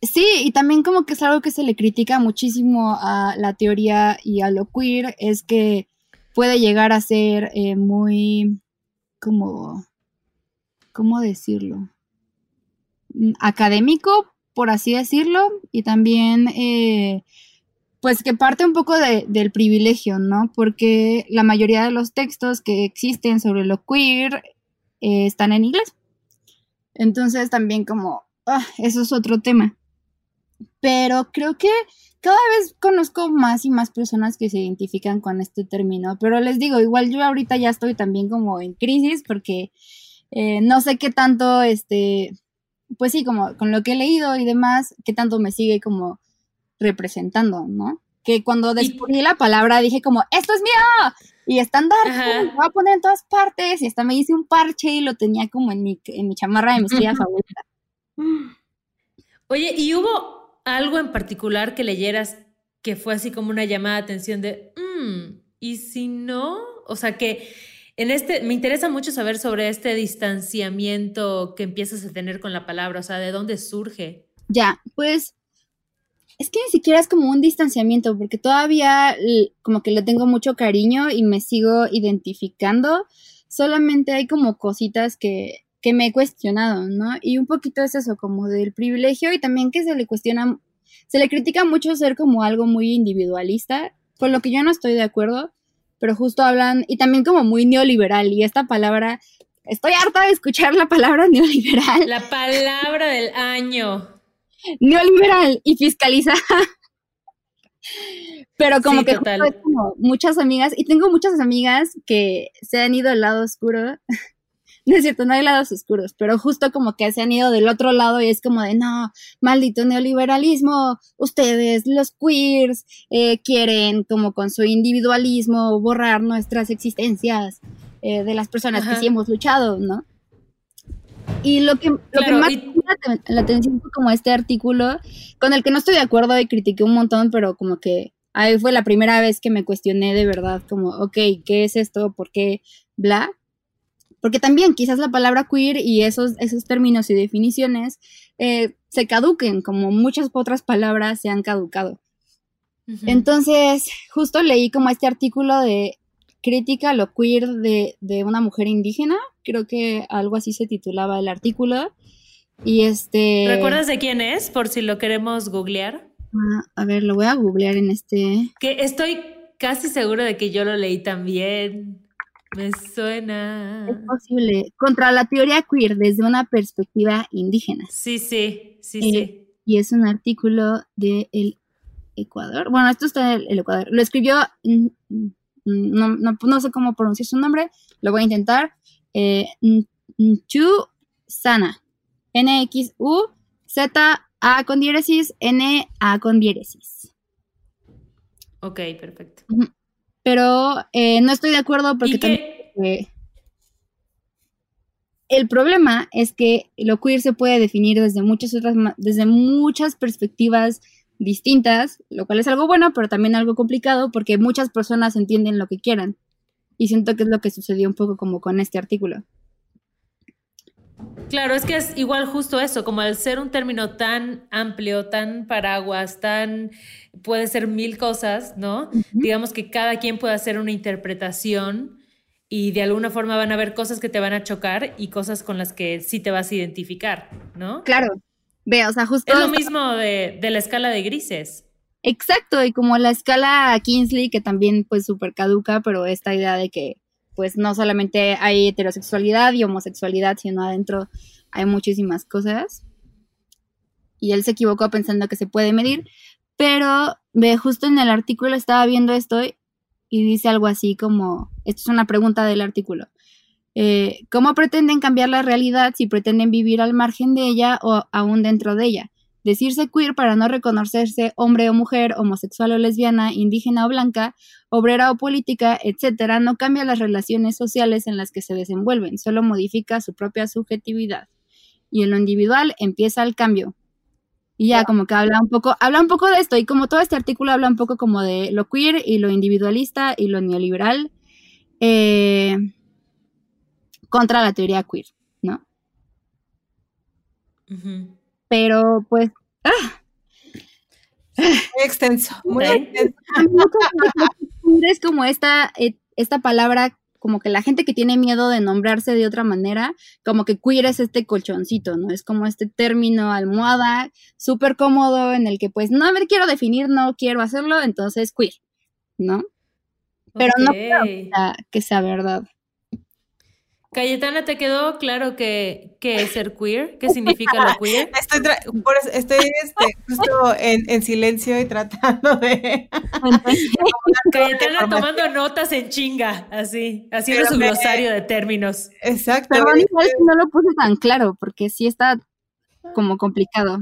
sí, y también como que es algo que se le critica muchísimo a la teoría y a lo queer, es que puede llegar a ser eh, muy como, ¿cómo decirlo? Mm, Académico, por así decirlo, y también, eh, pues que parte un poco de- del privilegio, ¿no? Porque la mayoría de los textos que existen sobre lo queer eh, están en inglés. Entonces también como, ah, eso es otro tema. Pero creo que cada vez conozco más y más personas que se identifican con este término, pero les digo, igual yo ahorita ya estoy también como en crisis porque eh, no sé qué tanto, este, pues sí, como con lo que he leído y demás, qué tanto me sigue como representando, ¿no? Que cuando descubrí la palabra dije como, esto es mío y estándar, Ajá. lo voy a poner en todas partes y hasta me hice un parche y lo tenía como en mi, en mi chamarra de mi estrella favorita. Oye, ¿y hubo algo en particular que leyeras que fue así como una llamada de atención de, "Mm, ¿y si no? O sea, que en este, me interesa mucho saber sobre este distanciamiento que empiezas a tener con la palabra, o sea, ¿de dónde surge? Ya, pues es que ni siquiera es como un distanciamiento, porque todavía como que le tengo mucho cariño y me sigo identificando. Solamente hay como cositas que, que me he cuestionado, ¿no? Y un poquito es eso, como del privilegio y también que se le cuestiona, se le critica mucho ser como algo muy individualista, con lo que yo no estoy de acuerdo, pero justo hablan, y también como muy neoliberal, y esta palabra, estoy harta de escuchar la palabra neoliberal La palabra del año. neoliberal y fiscalizada. Pero como Sí, que como muchas amigas, y tengo muchas amigas que se han ido al lado oscuro. No es cierto, no hay lados oscuros, pero justo como que se han ido del otro lado y es como de, no, maldito neoliberalismo, ustedes, los queers, eh, quieren como con su individualismo borrar nuestras existencias eh, de las personas Ajá. que sí hemos luchado, ¿no? Y lo que, lo que más y- la, la atención fue como este artículo, con el que no estoy de acuerdo y critiqué un montón, pero como que ahí fue la primera vez que me cuestioné de verdad, como, ok, ¿qué es esto? ¿Por qué? Bla. Porque también quizás la palabra queer y esos, esos términos y definiciones eh, se caduquen, como muchas otras palabras se han caducado. Entonces, justo leí como este artículo de crítica a lo queer de, de una mujer indígena, creo que algo así se titulaba el artículo. Y este... ¿Recuerdas de quién es? Por si lo queremos googlear. Ah, a ver, lo voy a googlear en este... Que estoy casi segura de que yo lo leí también. Me suena. Es posible. Contra la teoría queer desde una perspectiva indígena. Sí, sí, sí, Eh, sí. Y es un artículo de el Ecuador. Bueno, esto está en el Ecuador. Lo escribió, mm, mm, no, no, no sé cómo pronunciar su nombre, lo voy a intentar. Eh, N- Nchu Sana. N-X-U-Z-A con diéresis, N-A con diéresis. Ok, perfecto. Pero eh, no estoy de acuerdo porque ¿Y también... eh, el problema es que lo queer se puede definir desde muchas otras, desde muchas perspectivas distintas, lo cual es algo bueno, pero también algo complicado porque muchas personas entienden lo que quieran. Y siento que es lo que sucedió un poco como con este artículo. Claro, es que es igual justo eso, como al ser un término tan amplio, tan paraguas, tan puede ser mil cosas, ¿no? Digamos que cada quien puede hacer una interpretación y de alguna forma van a haber cosas que te van a chocar y cosas con las que sí te vas a identificar, ¿no? Claro, ve, o sea, justo... Es lo mismo de, de la escala de grises. Exacto, y como la escala Kingsley, que también pues súper caduca, pero esta idea de que pues no solamente hay heterosexualidad y homosexualidad, sino adentro hay muchísimas cosas. Y él se equivocó pensando que se puede medir, pero ve, justo en el artículo estaba viendo esto y dice algo así como, esto es una pregunta del artículo, eh, ¿cómo pretenden cambiar la realidad si pretenden vivir al margen de ella o aún dentro de ella? Decirse queer para no reconocerse hombre o mujer, homosexual o lesbiana, indígena o blanca, obrera o política, etcétera, no cambia las relaciones sociales en las que se desenvuelven, solo modifica su propia subjetividad. Y en lo individual empieza el cambio. Y ya como que habla un poco, habla un poco de esto, y como todo este artículo habla un poco como de lo queer y lo individualista y lo neoliberal eh, contra la teoría queer, ¿no? Pero pues Muy extenso, muy extenso. muchas es como esta, eh, esta palabra, como que la gente que tiene miedo de nombrarse de otra manera, como que queer es este colchoncito, ¿no? Es como este término almohada súper cómodo en el que pues no me quiero definir, no quiero hacerlo, entonces queer, ¿no? Pero no creo que sea, que sea verdad. Cayetana, ¿te quedó claro que, que es ser queer? ¿Qué significa lo queer? Estoy, tra- por eso estoy este, justo en, en silencio y tratando de... Cayetana tomando notas en chinga, así, haciendo Pero su me- glosario de términos. Exacto. Perdón, igual no lo puse tan claro, porque sí está como complicado.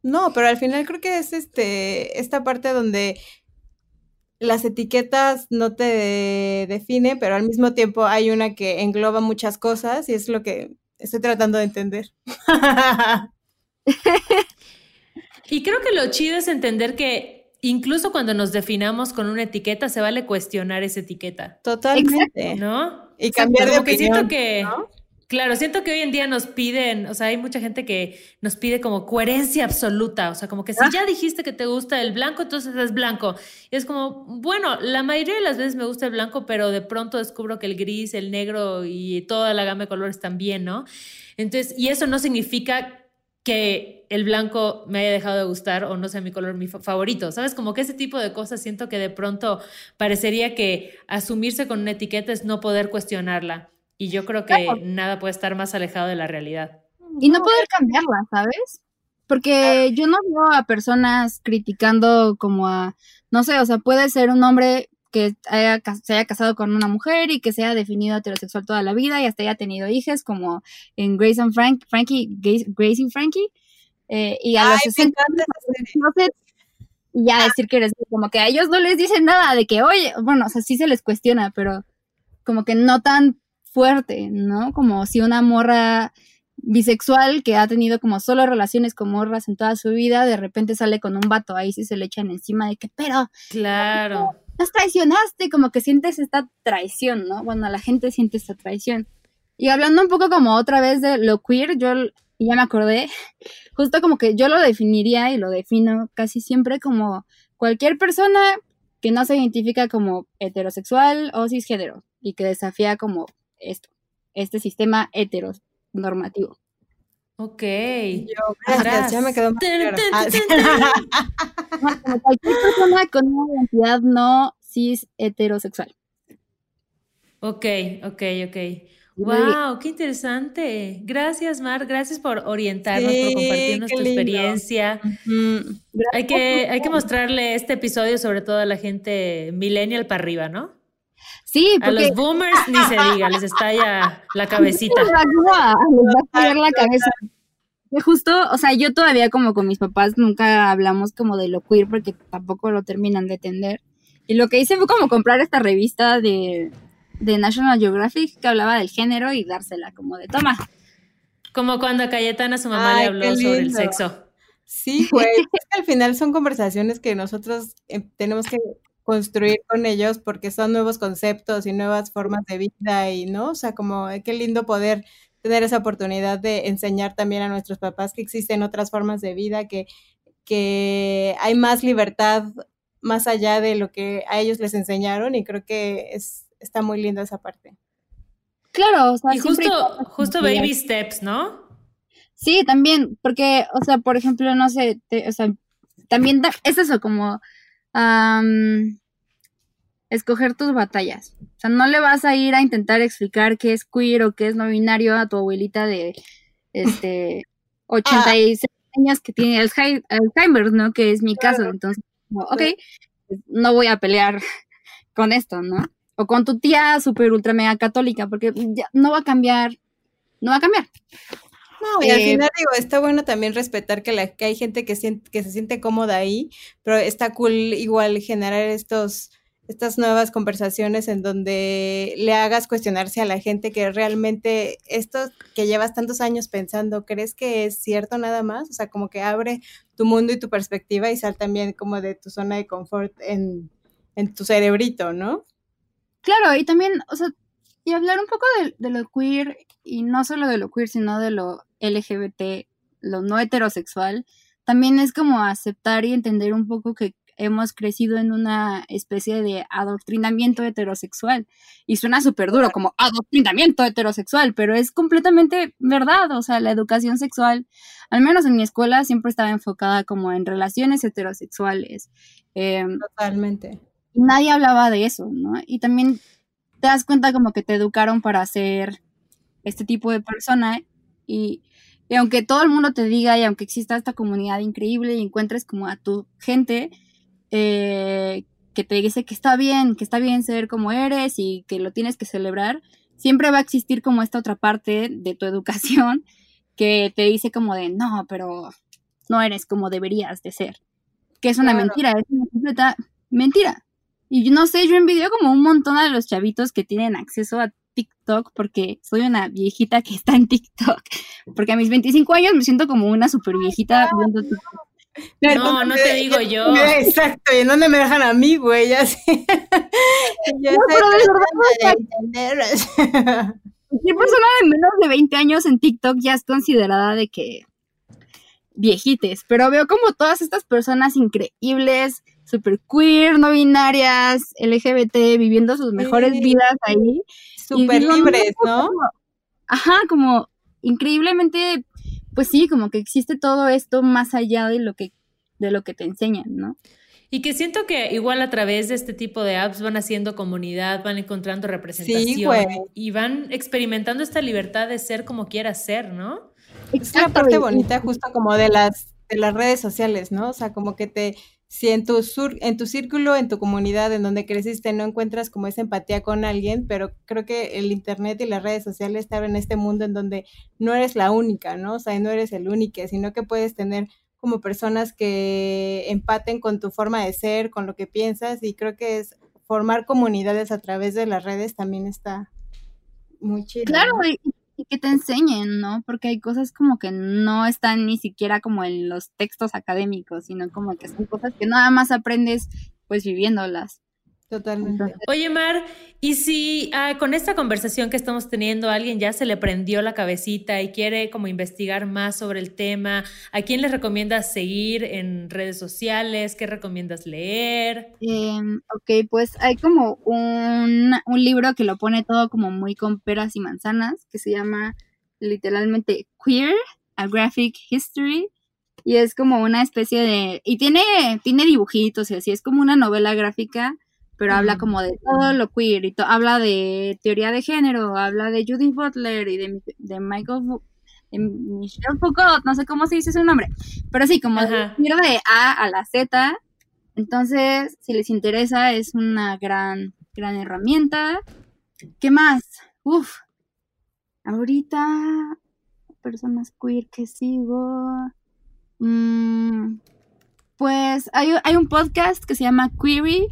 No, pero al final creo que es este esta parte donde las etiquetas no te definen, pero al mismo tiempo hay una que engloba muchas cosas y es lo que estoy tratando de entender. Y creo que lo chido es entender que incluso cuando nos definamos con una etiqueta, se vale cuestionar esa etiqueta, Totalmente. ¿no? Y cambiar de Como que siento opinión, que, ¿no? Claro, siento que hoy en día nos piden, o sea, hay mucha gente que nos pide como coherencia absoluta, o sea, como que si Ah. ya dijiste que te gusta el blanco, entonces es blanco. Y es como, bueno, la mayoría de las veces me gusta el blanco, pero de pronto descubro que el gris, el negro y toda la gama de colores también, ¿no? Entonces, y eso no significa que el blanco me haya dejado de gustar o no sea mi color mi fa- favorito, ¿sabes? Como que ese tipo de cosas siento que de pronto parecería que asumirse con una etiqueta es no poder cuestionarla. Y yo creo que nada puede estar más alejado de la realidad. Y no poder cambiarla, ¿sabes? porque yo no veo a personas criticando como a, no sé, o sea, puede ser un hombre que haya, se haya casado con una mujer y que se haya definido heterosexual toda la vida y hasta haya tenido hijas, como en Grace and Frank, Frankie, Grace and Frankie. Eh, y a los 60 y ya decir que eres como que a ellos no les dicen nada de que, oye, bueno, o sea, sí se les cuestiona, pero como que no tan fuerte, ¿no? Como si una morra bisexual que ha tenido como solo relaciones con morras en toda su vida, de repente sale con un vato, ahí sí se le echan encima de que, pero... Claro. Nos traicionaste, como que sientes esta traición, ¿no? Bueno, la gente siente esta traición. Y hablando un poco como otra vez de lo queer, yo ya me acordé, justo como que yo lo definiría y lo defino casi siempre como cualquier persona que no se identifica como heterosexual o cisgénero y que desafía como esto, este sistema heteronormativo. Ok. Yo, gracias, ya me quedó más claro. como cualquier persona con una identidad no cis heterosexual. Ok, ok, ok. Wow, qué interesante. Gracias, Mar. Gracias por orientarnos, por compartirnos tu experiencia. Hay que, hay que mostrarle este episodio sobre todo a la gente millennial para arriba, ¿no? Sí, porque... A los boomers ni se diga, les estalla la cabecita. Les va a la cabeza. Justo, o sea, yo todavía como con mis papás nunca hablamos como de lo queer porque tampoco lo terminan de entender. Y lo que hice fue como comprar esta revista de de National Geographic que hablaba del género y dársela como de toma. Como cuando a Cayetana su mamá le habló sobre el sexo. Sí, güey. al final son conversaciones que nosotros eh, tenemos que construir con ellos porque son nuevos conceptos y nuevas formas de vida y, ¿no? O sea, como eh, qué lindo poder tener esa oportunidad de enseñar también a nuestros papás que existen otras formas de vida, que, que hay más libertad más allá de lo que a ellos les enseñaron y creo que es está muy linda esa parte. Claro, o sea, y justo, justo baby steps, ¿no? Sí, también, porque, o sea, por ejemplo, no sé, o sea, también es eso, como escoger tus batallas. O sea, no le vas a ir a intentar explicar qué es queer o qué es no binario a tu abuelita de este 86 años que tiene Alzheimer, ¿no? Que es mi caso. Entonces, ok, pues, no voy a pelear con esto, ¿no? o con tu tía super ultra mega católica, porque ya no va a cambiar, no va a cambiar. No, y al eh, final digo, está bueno también respetar que, la, que hay gente que, que se siente cómoda ahí, pero está cool igual generar estos, estas nuevas conversaciones en donde le hagas cuestionarse a la gente que realmente esto que llevas tantos años pensando, ¿crees que es cierto nada más? O sea, como que abre tu mundo y tu perspectiva y sal también como de tu zona de confort en, en tu cerebrito, ¿no? Claro, y también, o sea, y hablar un poco de, lo queer, y no solo de lo queer, sino de lo LGBT, lo no heterosexual, también es como aceptar y entender un poco que hemos crecido en una especie de adoctrinamiento heterosexual. Y suena súper duro, como adoctrinamiento heterosexual, pero es completamente verdad. O sea, la educación sexual, al menos en mi escuela, siempre estaba enfocada como en relaciones heterosexuales. Em, Totalmente nadie hablaba de eso, ¿no? Y también te das cuenta como que te educaron para ser este tipo de persona y, aunque todo el mundo te diga y aunque exista esta comunidad increíble y encuentres como a tu gente eh, que te dice que está bien, que está bien ser como eres y que lo tienes que celebrar, siempre va a existir como esta otra parte de tu educación que te dice como de, no, pero no eres como deberías de ser. Que es una mentira, es una completa mentira. Y no sé, yo envidio como un montón de los chavitos que tienen acceso a TikTok porque soy una viejita que está en TikTok. Porque a mis 25 años me siento como una super viejita viendo TikTok. No, no te digo yo. Exacto, ¿y en dónde me dejan a mí, güey? Ya sé. Yo no, pero de verdad, Cualquier persona de menos de 20 años en TikTok ya es considerada de que viejites, pero veo como todas estas personas increíbles, super queer, no binarias, LGBT, viviendo sus mejores vidas ahí. Súper libres, ¿no? ajá, como increíblemente, pues sí, como que existe todo esto más allá de lo que, de lo que te enseñan, ¿no? Y que siento que igual a través de este tipo de apps van haciendo comunidad, van encontrando representación y van experimentando esta libertad de ser como quieras ser, ¿no? Es la parte bonita justo como de las de las redes sociales, ¿no? O sea, como que te, si en tu, sur, en tu círculo, en tu comunidad, en donde creciste, no encuentras como esa empatía con alguien, pero creo que el Internet y las redes sociales te abren este mundo en donde no eres la única, ¿no? O sea, no eres el único, sino que puedes tener como personas que empaten con tu forma de ser, con lo que piensas, y creo que es formar comunidades a través de las redes también está muy chido. Claro, y, que te enseñen, ¿no? Porque hay cosas como que no están ni siquiera como en los textos académicos, sino como que son cosas que nada más aprendes pues viviéndolas. Totalmente. Oye, Mar, ¿y si ah, con esta conversación que estamos teniendo alguien ya se le prendió la cabecita y quiere como investigar más sobre el tema, ¿a quién les recomiendas seguir en redes sociales? ¿Qué recomiendas leer? Em, ok, pues hay como un, un libro que lo pone todo como muy con peras y manzanas, que se llama literalmente Queer, a Graphic History. Y es como una especie de... Y tiene, tiene dibujitos y así, es como una novela gráfica pero habla como de todo lo queer y habla de teoría de género, habla de Judith Butler y de, de Michael de Michelle Foucault, no sé cómo se dice su nombre, pero sí, como de, de A a la Z. Entonces, si les interesa, es una gran, gran herramienta. ¿Qué más? Uf, ahorita, personas queer que sigo. Mm, pues hay, hay un podcast que se llama Query,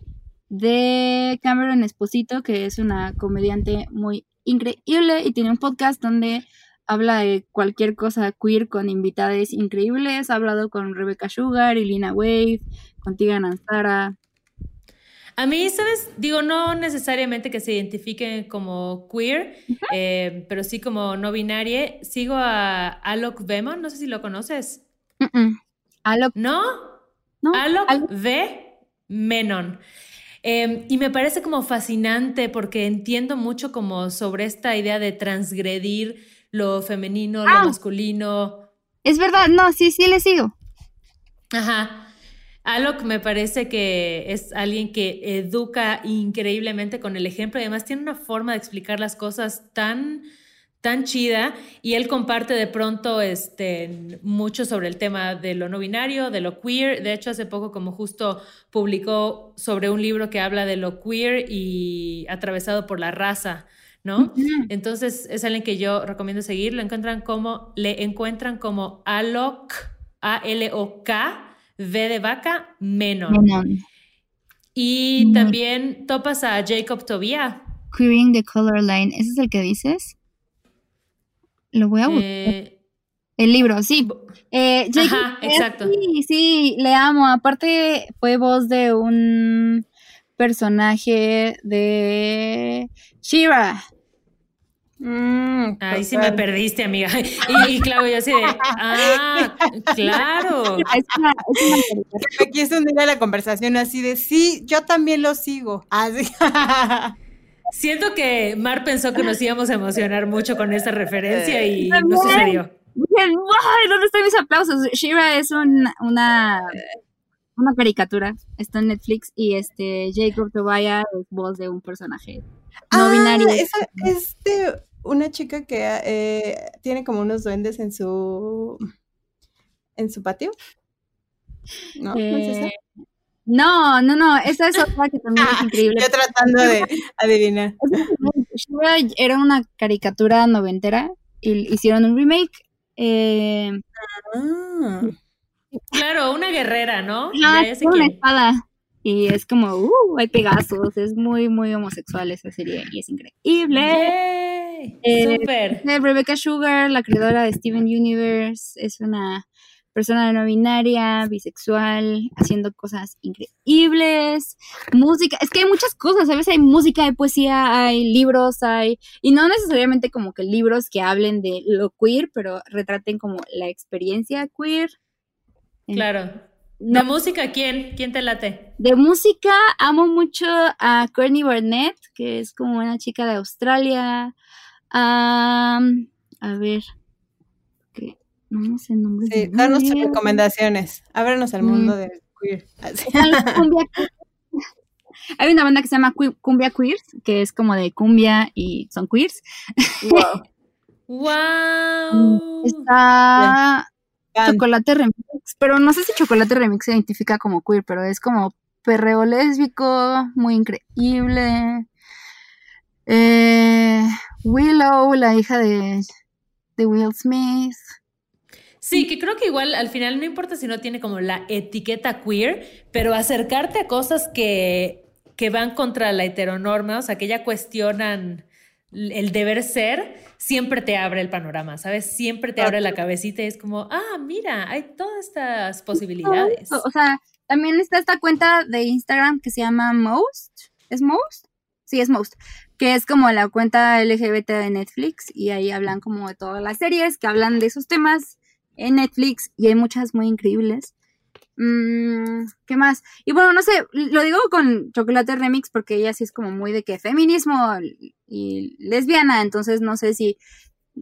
de Cameron Esposito, que es una comediante muy increíble y tiene un podcast donde habla de cualquier cosa queer con invitadas increíbles. Ha hablado con Rebecca Sugar y Lina Wave, con Tigan Ansara. A mí, ¿sabes? Digo, no necesariamente que se identifiquen como queer, eh, pero sí como no binaria. Sigo a Alok Vemon, no sé si lo conoces. Alok. ¿No? ¿No? Alok, V. Menon. Em, y me parece como fascinante porque entiendo mucho como sobre esta idea de transgredir lo femenino, lo ah. masculino. Es verdad, no, sí, sí le sigo. Ajá. Alok me parece que es alguien que educa increíblemente con el ejemplo y además tiene una forma de explicar las cosas tan tan chida y él comparte de pronto este, mucho sobre el tema de lo no binario, de lo queer. De hecho, hace poco como justo publicó sobre un libro que habla de lo queer y atravesado por la raza. ¿no? Entonces es alguien que yo recomiendo seguir. Lo encuentran como, le encuentran como Alok, A-L-O-K, V de vaca, Menon. Y también topas a Jacob Tobia. Queering the Color Line, ¿ese es el que dices? Lo voy a buscar. Eh, el libro, sí. Eh, Ajá, exacto. Sí, sí, le amo. Aparte, fue voz de un personaje de Shira. Mm, Ahí sí me perdiste, amiga. Y, Claudia yo así de, ah, claro. Es una, me quise unir a la conversación así de, sí, yo también lo sigo. Así. Siento que Mar pensó que nos íbamos a emocionar mucho con esta referencia y no sucedió. ¿Dónde están mis aplausos? Shira es una, una caricatura, está en Netflix y este Jacob Tobaya es voz de un personaje no ah, binario. es de una chica que eh, tiene como unos duendes en su en su patio. No, no sé no, no, no, esa es otra que también es increíble. Yo tratando de adivinar. Era una caricatura noventera y hicieron un remake. Eh, ah. Claro, una guerrera, ¿no? Ah, es una espada. Y es como, uh, hay pegazos, es muy, muy homosexual esa serie y es increíble. Eh, Súper. Rebecca Sugar, la creadora de Steven Universe, es una persona no binaria, bisexual, haciendo cosas increíbles, música, es que hay muchas cosas, ¿sabes? Hay música, hay poesía, hay libros, hay, y no necesariamente como que libros que hablen de lo queer, pero retraten como la experiencia queer. Claro. ¿De música quién? ¿Quién te late? De música amo mucho a Courtney Barnett, que es como una chica de Australia. a ver, no sé el nombre. Sí, danos tus recomendaciones. Ábrenos al mundo mm. del queer. Hay una banda que se llama Cumbia Queers, que es como de cumbia y son queers. Wow. wow. Está Chocolate Remix, pero no sé si Chocolate Remix se identifica como queer, pero es como perreo lésbico, muy increíble. Eh, Willow, la hija de, de Will Smith. Sí, que creo que igual al final no importa si no tiene como la etiqueta queer, pero acercarte a cosas que, que van contra la heteronorma, o sea, que ya cuestionan el deber ser, siempre te abre el panorama, ¿sabes? Siempre te abre la cabecita y es como, ah, mira, hay todas estas posibilidades. O sea, también está esta cuenta de Instagram que se llama Most. ¿Es Most? Sí, es Most. Que es como la cuenta LGBT de Netflix y ahí hablan como de todas las series que hablan de esos temas en Netflix y hay muchas muy increíbles. Mm, ¿Qué más? Y bueno, no sé, lo digo con Chocolate Remix porque ella sí es como muy de que feminismo y lesbiana, entonces no sé si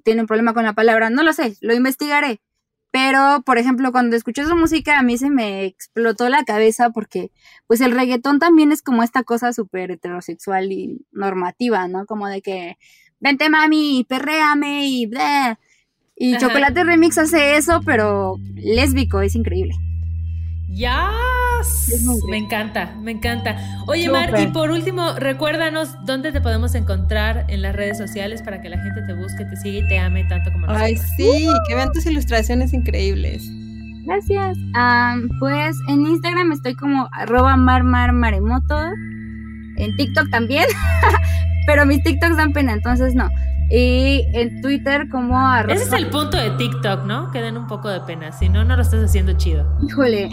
tiene un problema con la palabra, no lo sé, lo investigaré. Pero, por ejemplo, cuando escuché su música a mí se me explotó la cabeza porque, pues el reggaetón también es como esta cosa súper heterosexual y normativa, ¿no? Como de que, vente mami, perréame y bleh. Y Chocolate Remix hace eso, pero lésbico, es increíble. Ya, me encanta, me encanta. Oye, Mar, y por último, recuérdanos dónde te podemos encontrar en las redes sociales para que la gente te busque, te siga y te ame tanto como nosotros. Ay, sí, que vean tus ilustraciones increíbles. Gracias. pues en Instagram estoy como arroba marmarmaremoto. En TikTok también. Pero mis TikToks dan pena, entonces no. Y en Twitter como arroba. Ese es el punto de TikTok, ¿no? Que den un poco de pena. Si no, no lo estás haciendo chido. Híjole,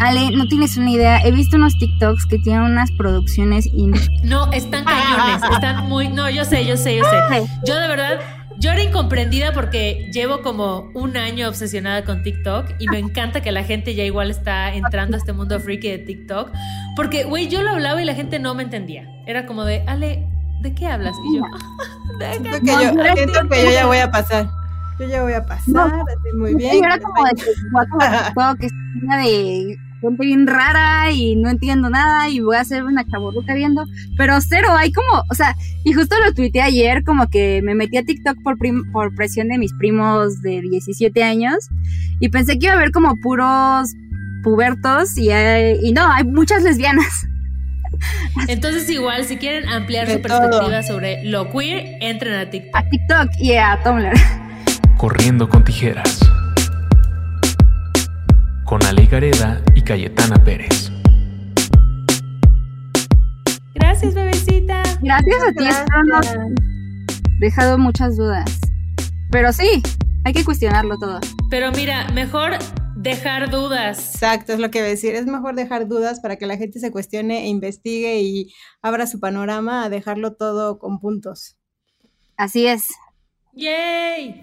Ale, no tienes una idea. He visto unos TikToks que tienen unas producciones y No, están cañones. Están muy. No, yo sé, yo sé, yo sé. Yo de verdad. Yo era incomprendida porque llevo como un año obsesionada con TikTok y me encanta que la gente ya igual está entrando a este mundo freaky de TikTok. Porque, güey, yo lo hablaba y la gente no me entendía. Era como de, Ale, ¿de qué hablas? Y yo, siento que yo, siento que yo ya voy a pasar. Yo ya voy a pasar, así muy bien. Era como de que es de gente bien rara y no entiendo nada y voy a hacer una chaburruca viendo, pero cero, hay como, o sea, y justo lo tuiteé ayer, como que me metí a TikTok por, por presión de mis primos de 17 años y pensé que iba a haber como puros pubertos y, y no, hay muchas lesbianas. Entonces igual, si quieren ampliar su perspectiva sobre lo queer, entren a TikTok. A TikTok y a Tumblr. Corriendo con tijeras con Ale Gareda y Cayetana Pérez. Gracias, bebecita. Gracias a ti, dejado muchas dudas. Pero sí, hay que cuestionarlo todo. Pero mira, mejor Dejar dudas. Exacto, es lo que decir. Es mejor dejar dudas para que la gente se cuestione e investigue y abra su panorama a dejarlo todo con puntos. Así es. ¡Yay!